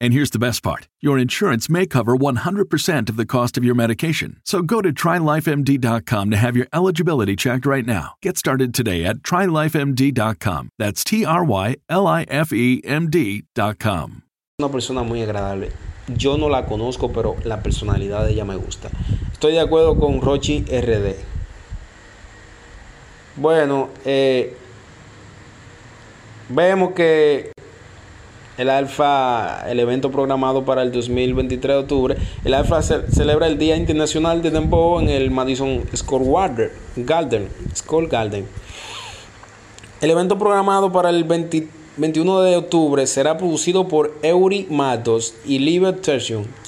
And here's the best part your insurance may cover 100% of the cost of your medication. So go to trylifemd.com to have your eligibility checked right now. Get started today at trylifemd.com. That's T R Y L I F E M D.com. Una persona muy agradable. Yo no la conozco, pero la personalidad de ella me gusta. Estoy de acuerdo con Rochi RD. Bueno, eh, vemos que el Alfa, el evento programado para el 2023 de octubre, el Alfa celebra el Día Internacional de Dembow en el Madison Square Garden, Square Garden. El evento programado para el 21 de octubre será producido por Eury Matos y Libertation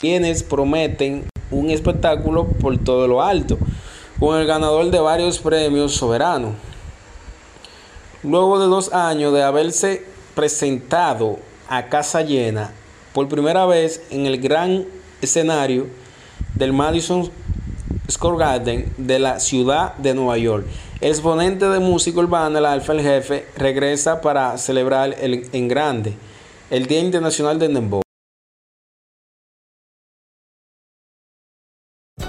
quienes prometen un espectáculo por todo lo alto, con el ganador de varios premios soberanos. Luego de dos años de haberse presentado a casa llena por primera vez en el gran escenario del Madison Square Garden de la ciudad de Nueva York. El exponente de música urbana, el Alfa el Jefe, regresa para celebrar el, en grande el Día Internacional de Dembow.